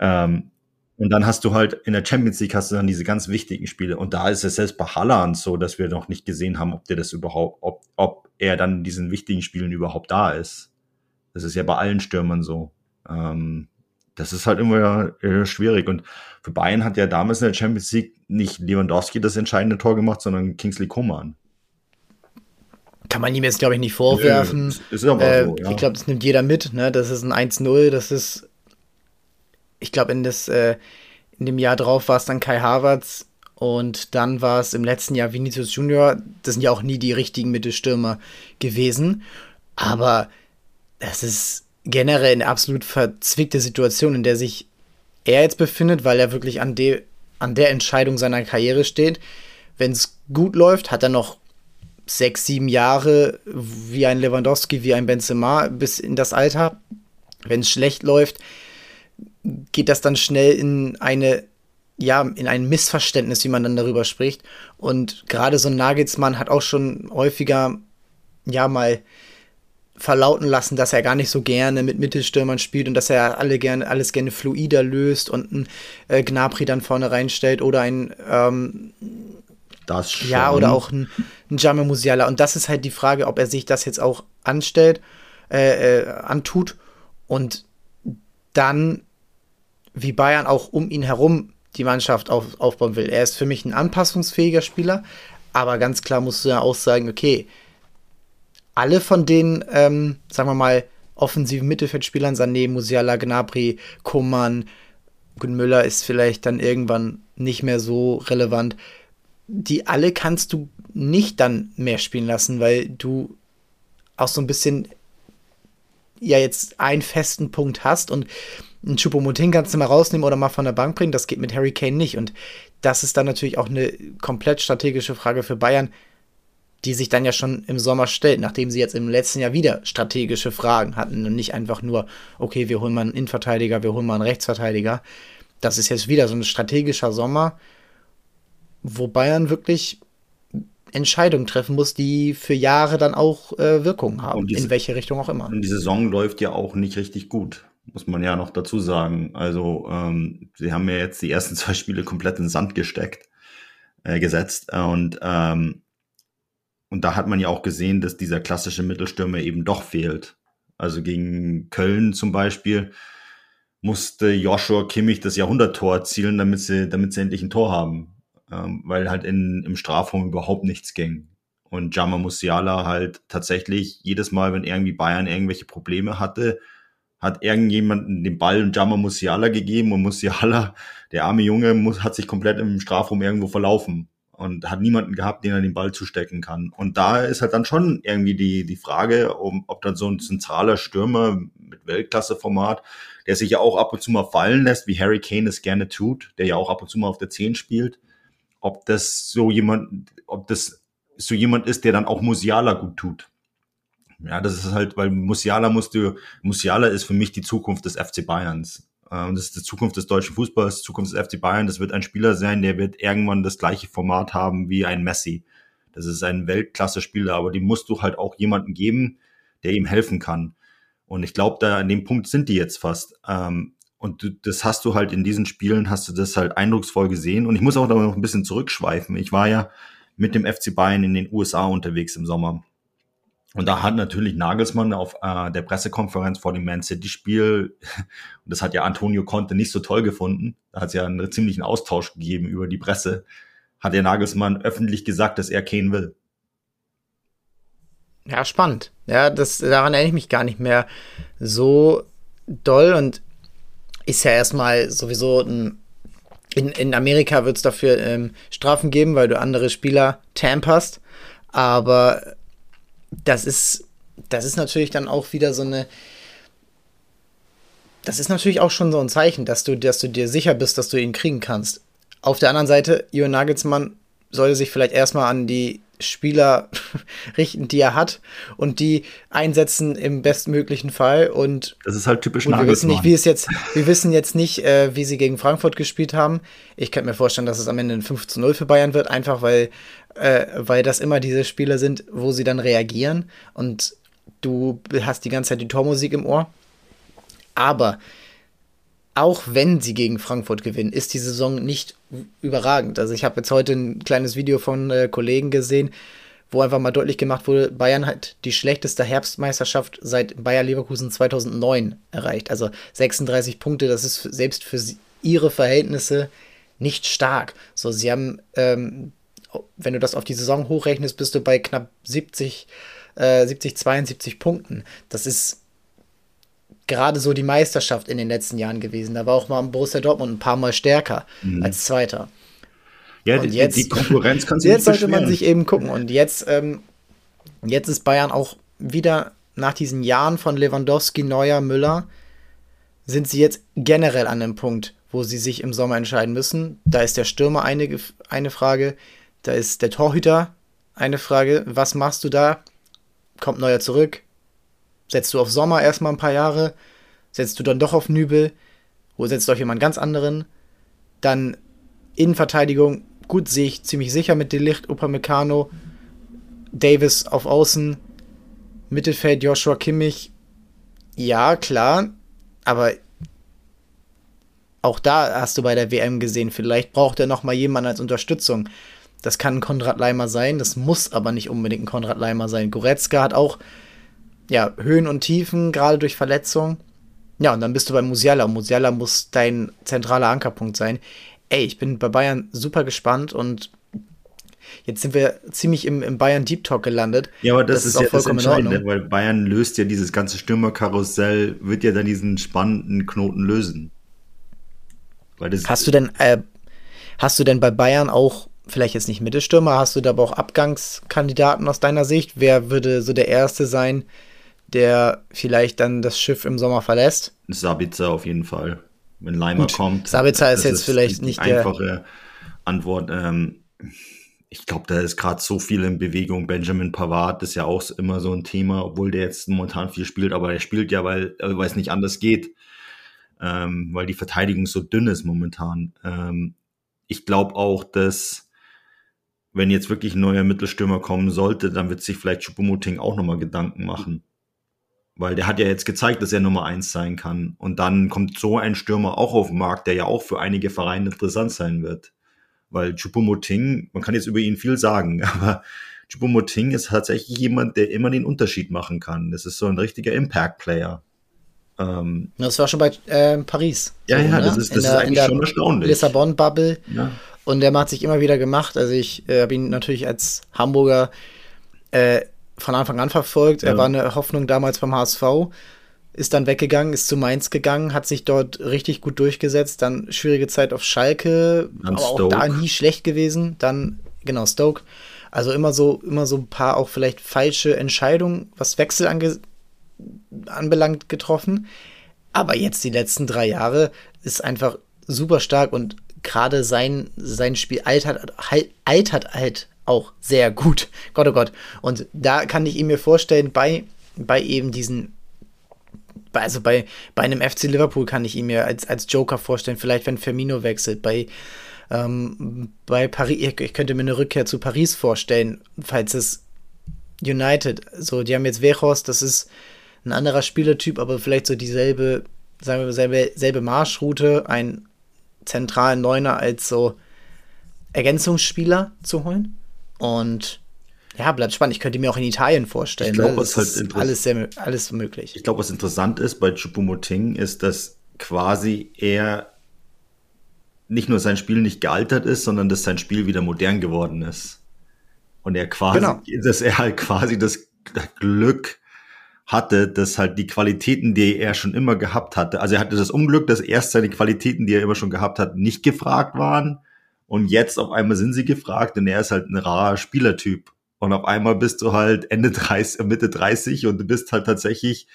Ähm, und dann hast du halt in der Champions League hast du dann diese ganz wichtigen Spiele. Und da ist es selbst bei Haaland so, dass wir noch nicht gesehen haben, ob der das überhaupt, ob, ob er dann in diesen wichtigen Spielen überhaupt da ist. Das ist ja bei allen Stürmern so. Ähm, das ist halt immer äh, schwierig. Und für Bayern hat ja damals in der Champions League nicht Lewandowski das entscheidende Tor gemacht, sondern Kingsley Coman. Kann man ihm jetzt, glaube ich, nicht vorwerfen. Nee, ist aber äh, so, ja. Ich glaube, das nimmt jeder mit. Ne? Das ist ein 1-0. Das ist, ich glaube, in, äh, in dem Jahr drauf war es dann Kai Havertz und dann war es im letzten Jahr Vinicius Junior. Das sind ja auch nie die richtigen Mittelstürmer gewesen. Aber das ist generell eine absolut verzwickte Situation, in der sich er jetzt befindet, weil er wirklich an, de an der Entscheidung seiner Karriere steht. Wenn es gut läuft, hat er noch sechs, sieben Jahre wie ein Lewandowski, wie ein Benzema bis in das Alter. Wenn es schlecht läuft, geht das dann schnell in eine ja, in ein Missverständnis, wie man dann darüber spricht. Und gerade so ein Nagelsmann hat auch schon häufiger, ja, mal verlauten lassen, dass er gar nicht so gerne mit Mittelstürmern spielt und dass er alle gerne, alles gerne fluider löst und ein äh, Gnabry dann vorne reinstellt oder ein ähm, das schon. Ja, oder auch ein, ein Jame Musiala. Und das ist halt die Frage, ob er sich das jetzt auch anstellt, äh, äh, antut und dann, wie Bayern auch um ihn herum die Mannschaft auf, aufbauen will. Er ist für mich ein anpassungsfähiger Spieler, aber ganz klar musst du ja auch sagen, okay, alle von den, ähm, sagen wir mal, offensiven Mittelfeldspielern, Sané, Musiala, Gnabry, Koman, gut, Müller ist vielleicht dann irgendwann nicht mehr so relevant. Die alle kannst du nicht dann mehr spielen lassen, weil du auch so ein bisschen ja jetzt einen festen Punkt hast und einen Chupomoting kannst du mal rausnehmen oder mal von der Bank bringen. Das geht mit Harry Kane nicht. Und das ist dann natürlich auch eine komplett strategische Frage für Bayern, die sich dann ja schon im Sommer stellt, nachdem sie jetzt im letzten Jahr wieder strategische Fragen hatten und nicht einfach nur, okay, wir holen mal einen Innenverteidiger, wir holen mal einen Rechtsverteidiger. Das ist jetzt wieder so ein strategischer Sommer, wo Bayern wirklich Entscheidungen treffen muss, die für Jahre dann auch äh, Wirkung haben, diese, in welche Richtung auch immer. Und die Saison läuft ja auch nicht richtig gut muss man ja noch dazu sagen. Also ähm, sie haben ja jetzt die ersten zwei Spiele komplett in den Sand gesteckt, äh, gesetzt. Und, ähm, und da hat man ja auch gesehen, dass dieser klassische Mittelstürmer eben doch fehlt. Also gegen Köln zum Beispiel musste Joshua Kimmich das Jahrhunderttor erzielen, damit sie, damit sie endlich ein Tor haben. Ähm, weil halt in, im Strafraum überhaupt nichts ging. Und Jama Musiala halt tatsächlich jedes Mal, wenn irgendwie Bayern irgendwelche Probleme hatte, hat irgendjemanden den Ball und Jammer Musiala gegeben und Musiala, der arme Junge, muss, hat sich komplett im Strafraum irgendwo verlaufen und hat niemanden gehabt, den er den Ball zustecken kann. Und da ist halt dann schon irgendwie die, die Frage, um, ob dann so ein zentraler Stürmer mit Weltklasseformat, der sich ja auch ab und zu mal fallen lässt, wie Harry Kane es gerne tut, der ja auch ab und zu mal auf der 10 spielt, ob das so jemand, ob das so jemand ist, der dann auch Musiala gut tut. Ja, das ist halt, weil Musiala musst du, Musiala ist für mich die Zukunft des FC Bayerns. Äh, das ist die Zukunft des deutschen Fußballs, die Zukunft des FC Bayern. Das wird ein Spieler sein, der wird irgendwann das gleiche Format haben wie ein Messi. Das ist ein Weltklasse-Spieler, aber die musst du halt auch jemanden geben, der ihm helfen kann. Und ich glaube, da an dem Punkt sind die jetzt fast. Ähm, und das hast du halt in diesen Spielen, hast du das halt eindrucksvoll gesehen. Und ich muss auch noch ein bisschen zurückschweifen. Ich war ja mit dem FC Bayern in den USA unterwegs im Sommer. Und da hat natürlich Nagelsmann auf äh, der Pressekonferenz vor dem Man City-Spiel, und das hat ja Antonio Conte nicht so toll gefunden, da hat es ja einen ziemlichen Austausch gegeben über die Presse, hat der Nagelsmann öffentlich gesagt, dass er Kane will. Ja, spannend. Ja, das, daran erinnere ich mich gar nicht mehr so doll und ist ja erstmal sowieso ein in, in Amerika wird es dafür ähm, Strafen geben, weil du andere Spieler tamperst. Aber das ist, das ist natürlich dann auch wieder so eine. Das ist natürlich auch schon so ein Zeichen, dass du, dass du dir sicher bist, dass du ihn kriegen kannst. Auf der anderen Seite, Jürgen Nagelsmann sollte sich vielleicht erstmal an die Spieler richten, die er hat und die einsetzen im bestmöglichen Fall. Und das ist halt typisch Nagelsmann. Wir wissen nicht, wie es jetzt, wir wissen jetzt nicht, äh, wie sie gegen Frankfurt gespielt haben. Ich könnte mir vorstellen, dass es am Ende ein 5 zu 0 für Bayern wird, einfach weil äh, weil das immer diese Spiele sind, wo sie dann reagieren und du hast die ganze Zeit die Tormusik im Ohr. Aber auch wenn sie gegen Frankfurt gewinnen, ist die Saison nicht überragend. Also ich habe jetzt heute ein kleines Video von äh, Kollegen gesehen, wo einfach mal deutlich gemacht wurde, Bayern hat die schlechteste Herbstmeisterschaft seit Bayer Leverkusen 2009 erreicht. Also 36 Punkte, das ist selbst für ihre Verhältnisse nicht stark. So, sie haben ähm, wenn du das auf die Saison hochrechnest, bist du bei knapp 70, äh, 70, 72 Punkten. Das ist gerade so die Meisterschaft in den letzten Jahren gewesen. Da war auch mal Borussia Dortmund ein paar Mal stärker mhm. als Zweiter. Ja, und die, jetzt, die Konkurrenz kann sich Jetzt sollte man sich eben gucken. Und jetzt, ähm, jetzt ist Bayern auch wieder nach diesen Jahren von Lewandowski, Neuer, Müller, sind sie jetzt generell an einem Punkt, wo sie sich im Sommer entscheiden müssen. Da ist der Stürmer eine, eine Frage. Da ist der Torhüter eine Frage. Was machst du da? Kommt Neuer zurück? Setzt du auf Sommer erstmal ein paar Jahre? Setzt du dann doch auf Nübel? Wo setzt du auf jemand ganz anderen? Dann Innenverteidigung. Gut, sehe ich ziemlich sicher mit Delicht, Upamecano, Davis auf Außen, Mittelfeld Joshua Kimmich. Ja, klar, aber auch da hast du bei der WM gesehen, vielleicht braucht er noch mal jemanden als Unterstützung. Das kann ein Konrad Leimer sein, das muss aber nicht unbedingt ein Konrad Leimer sein. Goretzka hat auch ja, Höhen und Tiefen, gerade durch Verletzung. Ja, und dann bist du bei Musiala. Musiala muss dein zentraler Ankerpunkt sein. Ey, ich bin bei Bayern super gespannt und Jetzt sind wir ziemlich im, im Bayern Deep Talk gelandet. Ja, aber das, das ist, ist ja vollkommen das Entscheidende, weil Bayern löst ja dieses ganze Stürmerkarussell, wird ja dann diesen spannenden Knoten lösen. hast du denn, äh, hast du denn bei Bayern auch vielleicht jetzt nicht Mittelstürmer, hast du da aber auch Abgangskandidaten aus deiner Sicht? Wer würde so der Erste sein, der vielleicht dann das Schiff im Sommer verlässt? Sabitzer auf jeden Fall. Wenn Leimer Gut. kommt. Sabitzer ist jetzt ist vielleicht die, nicht die einfache Antwort. Ähm, ich glaube, da ist gerade so viel in Bewegung. Benjamin Pavard ist ja auch immer so ein Thema, obwohl der jetzt momentan viel spielt, aber er spielt ja, weil, äh, weil es nicht anders geht. Ähm, weil die Verteidigung so dünn ist momentan. Ähm, ich glaube auch, dass wenn jetzt wirklich ein neuer Mittelstürmer kommen sollte, dann wird sich vielleicht Choupo-Moting auch nochmal Gedanken machen. Weil der hat ja jetzt gezeigt, dass er Nummer eins sein kann. Und dann kommt so ein Stürmer auch auf den Markt, der ja auch für einige Vereine interessant sein wird. Weil Choupo-Moting, man kann jetzt über ihn viel sagen, aber Choupo-Moting ist tatsächlich jemand, der immer den Unterschied machen kann. Das ist so ein richtiger Impact-Player. Ähm, das war schon bei äh, Paris. Ja, ja, ne? das ist, das der, ist eigentlich schon erstaunlich. Lissabon-Bubble. Ja. Und der macht sich immer wieder gemacht. Also ich äh, habe ihn natürlich als Hamburger äh, von Anfang an verfolgt. Ja. Er war eine Hoffnung damals beim HSV, ist dann weggegangen, ist zu Mainz gegangen, hat sich dort richtig gut durchgesetzt. Dann schwierige Zeit auf Schalke, dann aber Stoke. auch da nie schlecht gewesen. Dann, genau, Stoke. Also immer so, immer so ein paar auch vielleicht falsche Entscheidungen, was Wechsel ange anbelangt, getroffen. Aber jetzt die letzten drei Jahre ist einfach super stark und gerade sein, sein Spiel altert, halt, altert halt auch sehr gut. Gott, oh Gott. Und da kann ich ihn mir vorstellen, bei, bei eben diesen, also bei, bei einem FC Liverpool kann ich ihn mir als, als Joker vorstellen, vielleicht wenn Firmino wechselt, bei, ähm, bei Paris, ich könnte mir eine Rückkehr zu Paris vorstellen, falls es United, so, die haben jetzt Vejos, das ist ein anderer Spielertyp, aber vielleicht so dieselbe, sagen wir, selbe, selbe Marschroute, ein zentralen Neuner als so Ergänzungsspieler zu holen. Und ja, bleibt spannend. Ich könnte mir auch in Italien vorstellen. Ich glaube, ne? was halt ist alles, sehr, alles möglich. Ich glaube, was interessant ist bei Chupomoting, ist, dass quasi er nicht nur sein Spiel nicht gealtert ist, sondern dass sein Spiel wieder modern geworden ist. Und er quasi, genau. dass er halt quasi das Glück hatte, dass halt die Qualitäten, die er schon immer gehabt hatte, also er hatte das Unglück, dass erst seine Qualitäten, die er immer schon gehabt hat, nicht gefragt waren und jetzt auf einmal sind sie gefragt und er ist halt ein rarer Spielertyp und auf einmal bist du halt Ende 30, Mitte 30 und du bist halt tatsächlich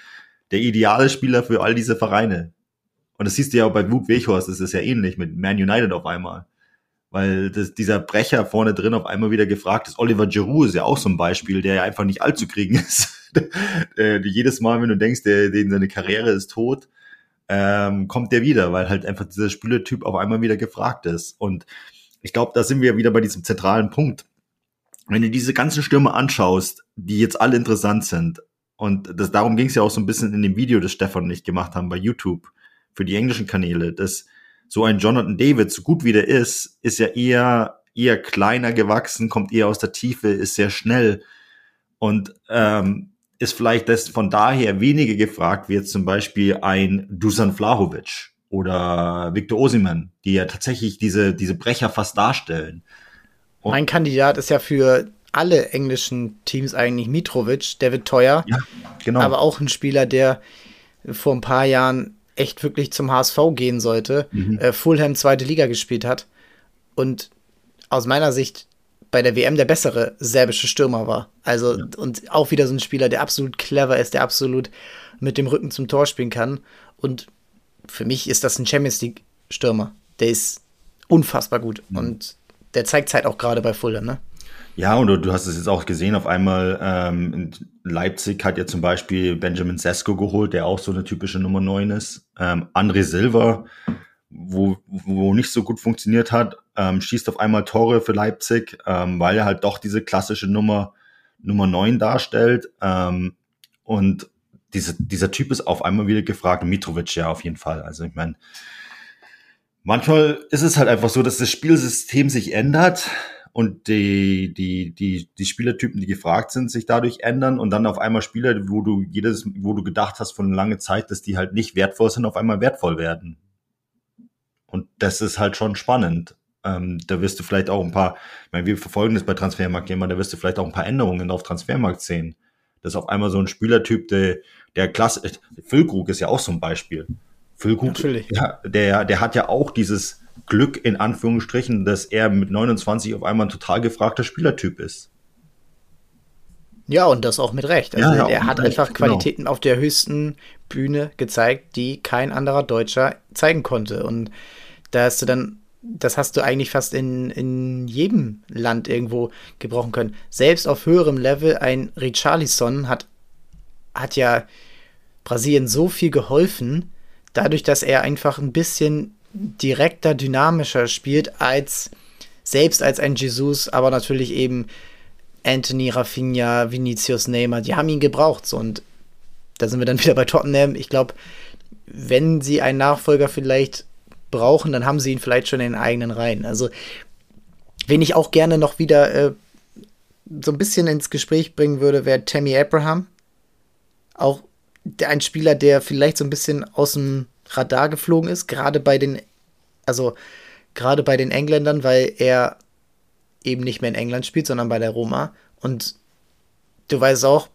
der ideale Spieler für all diese Vereine. Und das siehst du ja auch bei Wut Weghorst, das ist ja ähnlich mit Man United auf einmal weil das, dieser Brecher vorne drin auf einmal wieder gefragt ist. Oliver Giroud ist ja auch so ein Beispiel, der ja einfach nicht allzu kriegen ist. äh, jedes Mal, wenn du denkst, der, den seine Karriere ist tot, ähm, kommt der wieder, weil halt einfach dieser Spielertyp auf einmal wieder gefragt ist. Und ich glaube, da sind wir wieder bei diesem zentralen Punkt. Wenn du diese ganzen Stürme anschaust, die jetzt alle interessant sind, und das, darum ging es ja auch so ein bisschen in dem Video, das Stefan und ich gemacht haben bei YouTube für die englischen Kanäle, dass so ein Jonathan David, so gut wie der ist, ist ja eher, eher kleiner gewachsen, kommt eher aus der Tiefe, ist sehr schnell und ähm, ist vielleicht das von daher weniger gefragt jetzt zum Beispiel ein Dusan Vlahovic oder Victor Osiman, die ja tatsächlich diese, diese Brecher fast darstellen. Und mein Kandidat ist ja für alle englischen Teams eigentlich Mitrovic, der wird teuer. Ja, genau. Aber auch ein Spieler, der vor ein paar Jahren echt wirklich zum HSV gehen sollte, mhm. äh, Fulham zweite Liga gespielt hat und aus meiner Sicht bei der WM der bessere serbische Stürmer war. Also ja. und auch wieder so ein Spieler, der absolut clever ist, der absolut mit dem Rücken zum Tor spielen kann. Und für mich ist das ein Champions League Stürmer. Der ist unfassbar gut mhm. und der zeigt es halt auch gerade bei Fulham, ne? Ja, und du, du, hast es jetzt auch gesehen, auf einmal ähm, Leipzig hat ja zum Beispiel Benjamin Sesko geholt, der auch so eine typische Nummer 9 ist. Ähm, André Silva, wo, wo nicht so gut funktioniert hat, ähm, schießt auf einmal Tore für Leipzig, ähm, weil er halt doch diese klassische Nummer, Nummer 9 darstellt. Ähm, und diese, dieser Typ ist auf einmal wieder gefragt. Mitrovic ja auf jeden Fall. Also ich meine, manchmal ist es halt einfach so, dass das Spielsystem sich ändert und die, die, die, die Spielertypen, die gefragt sind, sich dadurch ändern und dann auf einmal Spieler, wo du jedes, wo du gedacht hast von lange Zeit, dass die halt nicht wertvoll sind, auf einmal wertvoll werden. Und das ist halt schon spannend. Ähm, da wirst du vielleicht auch ein paar, ich meine, wir verfolgen das bei Transfermarkt immer, da wirst du vielleicht auch ein paar Änderungen auf Transfermarkt sehen. Das ist auf einmal so ein Spielertyp, der, der klasse, Füllkrug ist ja auch so ein Beispiel. Füllkrug. Ja, der, der hat ja auch dieses Glück in Anführungsstrichen, dass er mit 29 auf einmal ein total gefragter Spielertyp ist. Ja, und das auch mit Recht. Also ja, ja, er hat einfach Recht, genau. Qualitäten genau. auf der höchsten Bühne gezeigt, die kein anderer Deutscher zeigen konnte. Und da hast du dann, das hast du eigentlich fast in, in jedem Land irgendwo gebrochen können. Selbst auf höherem Level, ein Richarlison hat, hat ja Brasilien so viel geholfen, dadurch, dass er einfach ein bisschen direkter, dynamischer spielt als selbst als ein Jesus, aber natürlich eben Anthony, Rafinha, Vinicius, Neymar, die haben ihn gebraucht. So, und da sind wir dann wieder bei Tottenham. Ich glaube, wenn sie einen Nachfolger vielleicht brauchen, dann haben sie ihn vielleicht schon in den eigenen Reihen. Also, wen ich auch gerne noch wieder äh, so ein bisschen ins Gespräch bringen würde, wäre Tammy Abraham. Auch ein Spieler, der vielleicht so ein bisschen aus dem Radar geflogen ist, gerade bei den, also gerade bei den Engländern, weil er eben nicht mehr in England spielt, sondern bei der Roma. Und du weißt auch,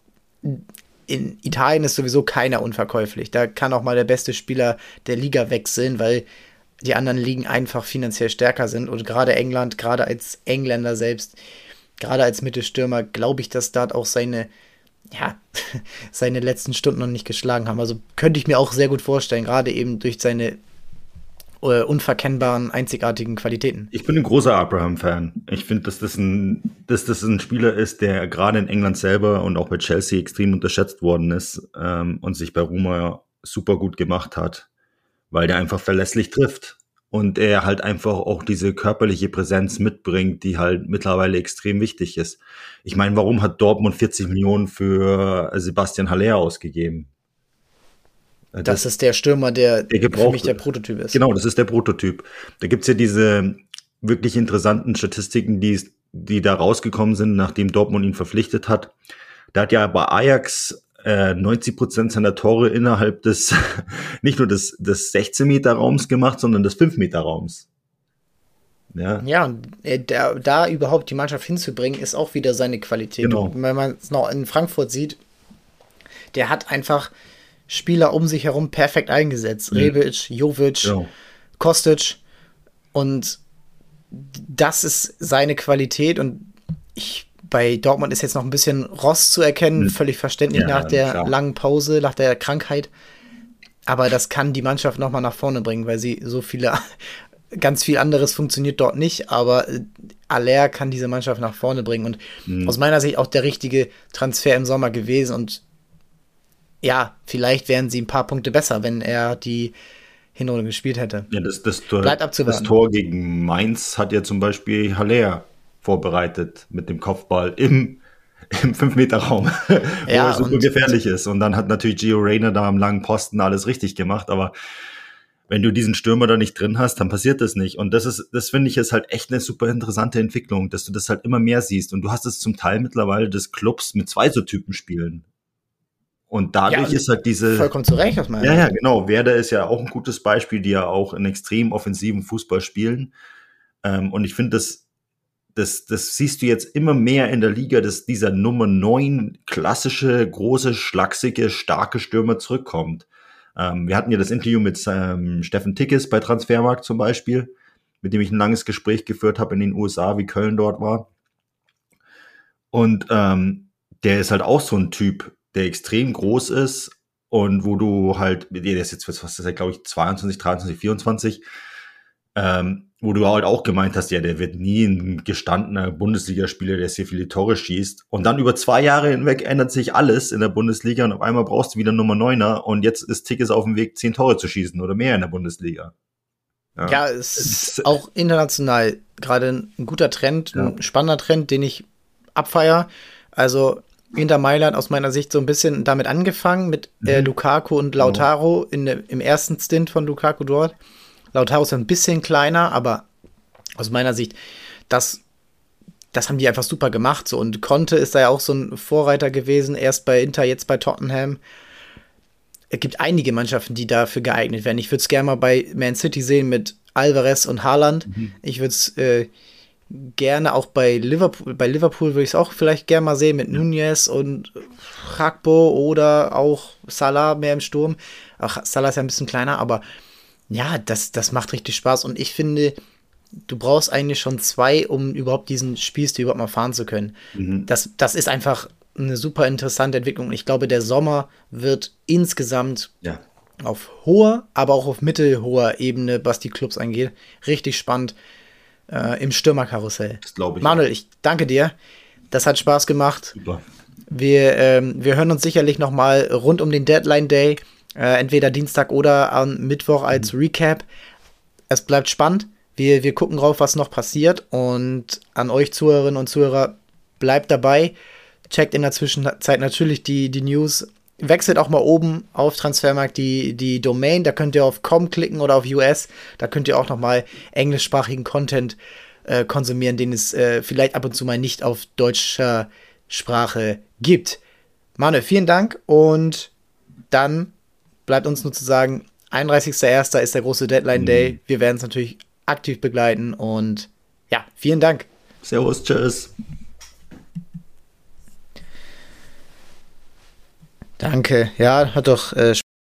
in Italien ist sowieso keiner unverkäuflich. Da kann auch mal der beste Spieler der Liga wechseln, weil die anderen Ligen einfach finanziell stärker sind. Und gerade England, gerade als Engländer selbst, gerade als Mittelstürmer, glaube ich, dass dort auch seine, ja, seine letzten Stunden noch nicht geschlagen haben. Also könnte ich mir auch sehr gut vorstellen, gerade eben durch seine äh, unverkennbaren, einzigartigen Qualitäten. Ich bin ein großer Abraham-Fan. Ich finde, dass, das ein, dass das ein Spieler ist, der gerade in England selber und auch bei Chelsea extrem unterschätzt worden ist ähm, und sich bei Roma super gut gemacht hat, weil der einfach verlässlich trifft. Und er halt einfach auch diese körperliche Präsenz mitbringt, die halt mittlerweile extrem wichtig ist. Ich meine, warum hat Dortmund 40 Millionen für Sebastian Haller ausgegeben? Das, das ist der Stürmer, der, der für mich der Prototyp ist. Genau, das ist der Prototyp. Da gibt's ja diese wirklich interessanten Statistiken, die, die da rausgekommen sind, nachdem Dortmund ihn verpflichtet hat. Da hat ja bei Ajax äh, 90 Prozent seiner Tore innerhalb des, nicht nur des, des 16 Meter Raums gemacht, sondern des 5 Meter Raums. Ja, ja und äh, da, da überhaupt die Mannschaft hinzubringen, ist auch wieder seine Qualität. Genau. Und wenn man es noch in Frankfurt sieht, der hat einfach Spieler um sich herum perfekt eingesetzt. Mhm. Rebic, Jovic, ja. Kostic. Und das ist seine Qualität. Und ich, bei Dortmund ist jetzt noch ein bisschen Rost zu erkennen, mhm. völlig verständlich ja, nach der klar. langen Pause, nach der Krankheit. Aber das kann die Mannschaft noch mal nach vorne bringen, weil sie so viele, ganz viel anderes funktioniert dort nicht. Aber Aller kann diese Mannschaft nach vorne bringen. Und mhm. aus meiner Sicht auch der richtige Transfer im Sommer gewesen. Und ja, vielleicht wären sie ein paar Punkte besser, wenn er die Hinrunde gespielt hätte. Ja, das, das, Tor, das Tor gegen Mainz hat ja zum Beispiel Haller vorbereitet mit dem Kopfball im, im 5-Meter-Raum, wo ja, er super gefährlich ist. Und dann hat natürlich Gio Reyna da am langen Posten alles richtig gemacht, aber wenn du diesen Stürmer da nicht drin hast, dann passiert das nicht. Und das ist, das finde ich ist halt echt eine super interessante Entwicklung, dass du das halt immer mehr siehst. Und du hast es zum Teil mittlerweile des Clubs mit zwei so Typen spielen. Und dadurch ja, ist halt diese. Vollkommen zu Recht, aus meiner Ja, ja, genau. Werder ist ja auch ein gutes Beispiel, die ja auch einen extrem offensiven Fußball spielen. Ähm, und ich finde, das, das, das siehst du jetzt immer mehr in der Liga, dass dieser Nummer 9 klassische, große, schlachsige, starke Stürmer zurückkommt. Ähm, wir hatten ja das Interview mit ähm, Steffen Tickes bei Transfermarkt zum Beispiel, mit dem ich ein langes Gespräch geführt habe in den USA, wie Köln dort war. Und ähm, der ist halt auch so ein Typ, der extrem groß ist und wo du halt, der ist jetzt, was ist glaube ich, 22, 23, 24, ähm, wo du halt auch gemeint hast, ja, der wird nie ein gestandener Bundesligaspieler, der sehr viele Tore schießt. Und dann über zwei Jahre hinweg ändert sich alles in der Bundesliga und auf einmal brauchst du wieder Nummer Neuner und jetzt ist Tickets auf dem Weg, zehn Tore zu schießen oder mehr in der Bundesliga. Ja, ja es ist auch international gerade ein guter Trend, ja. ein spannender Trend, den ich abfeier. Also Inter Mailand aus meiner Sicht so ein bisschen damit angefangen mit äh, mhm. Lukaku und Lautaro in, im ersten Stint von Lukaku dort. Lautaro ist ein bisschen kleiner, aber aus meiner Sicht, das, das haben die einfach super gemacht. So. Und Conte ist da ja auch so ein Vorreiter gewesen, erst bei Inter, jetzt bei Tottenham. Es gibt einige Mannschaften, die dafür geeignet werden. Ich würde es gerne mal bei Man City sehen mit Alvarez und Haaland. Mhm. Ich würde es äh, gerne auch bei Liverpool, bei Liverpool würde ich es auch vielleicht gerne mal sehen mit Nunez und Rakbo oder auch Salah mehr im Sturm. Ach, Salah ist ja ein bisschen kleiner, aber ja, das, das macht richtig Spaß und ich finde, du brauchst eigentlich schon zwei, um überhaupt diesen Spielstil überhaupt mal fahren zu können. Mhm. Das, das ist einfach eine super interessante Entwicklung. Ich glaube, der Sommer wird insgesamt ja. auf hoher, aber auch auf mittelhoher Ebene, was die Clubs angeht, richtig spannend äh, im Stürmerkarussell. Das glaube ich. Manuel, ich danke dir. Das hat Spaß gemacht. Super. Wir, ähm, wir hören uns sicherlich noch mal rund um den Deadline Day, äh, entweder Dienstag oder am Mittwoch als mhm. Recap. Es bleibt spannend. Wir, wir gucken drauf, was noch passiert. Und an euch Zuhörerinnen und Zuhörer, bleibt dabei. Checkt in der Zwischenzeit natürlich die, die News. Wechselt auch mal oben auf Transfermarkt die, die Domain. Da könnt ihr auf com klicken oder auf US. Da könnt ihr auch noch mal englischsprachigen Content äh, konsumieren, den es äh, vielleicht ab und zu mal nicht auf deutscher Sprache gibt. Manuel, vielen Dank und dann bleibt uns nur zu sagen, 31.01. ist der große Deadline mhm. Day. Wir werden es natürlich aktiv begleiten und ja, vielen Dank. Servus, tschüss. Danke. Ja, hat doch äh,